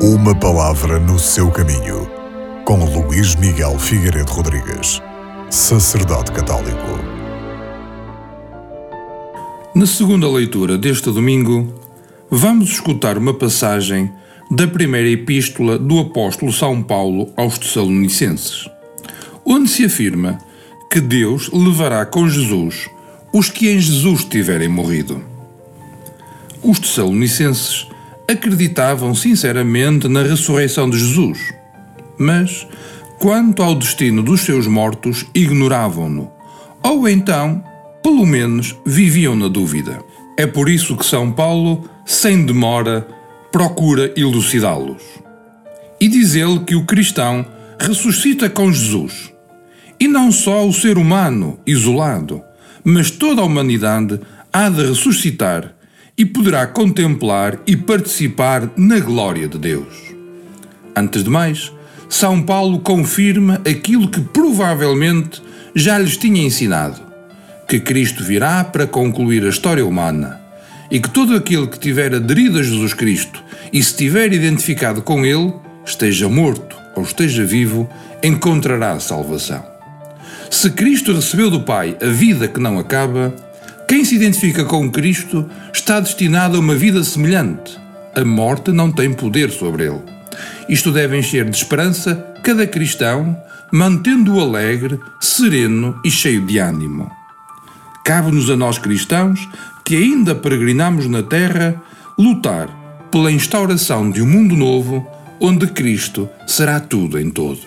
Uma palavra no seu caminho, com Luís Miguel Figueiredo Rodrigues, sacerdote católico. Na segunda leitura deste domingo, vamos escutar uma passagem da primeira epístola do apóstolo São Paulo aos Tessalonicenses, onde se afirma que Deus levará com Jesus os que em Jesus tiverem morrido. Os Tessalonicenses acreditavam sinceramente na ressurreição de Jesus, mas, quanto ao destino dos seus mortos, ignoravam-no, ou então, pelo menos, viviam na dúvida. É por isso que São Paulo, sem demora, procura elucidá-los. E diz ele que o cristão ressuscita com Jesus. E não só o ser humano isolado, mas toda a humanidade há de ressuscitar e poderá contemplar e participar na glória de Deus. Antes de mais, São Paulo confirma aquilo que provavelmente já lhes tinha ensinado: que Cristo virá para concluir a história humana e que todo aquele que tiver aderido a Jesus Cristo e se tiver identificado com Ele, esteja morto ou esteja vivo, encontrará a salvação. Se Cristo recebeu do Pai a vida que não acaba, quem se identifica com Cristo está destinado a uma vida semelhante. A morte não tem poder sobre ele. Isto deve encher de esperança cada cristão, mantendo-o alegre, sereno e cheio de ânimo. Cabe-nos a nós cristãos, que ainda peregrinamos na terra, lutar pela instauração de um mundo novo onde Cristo será tudo em todos.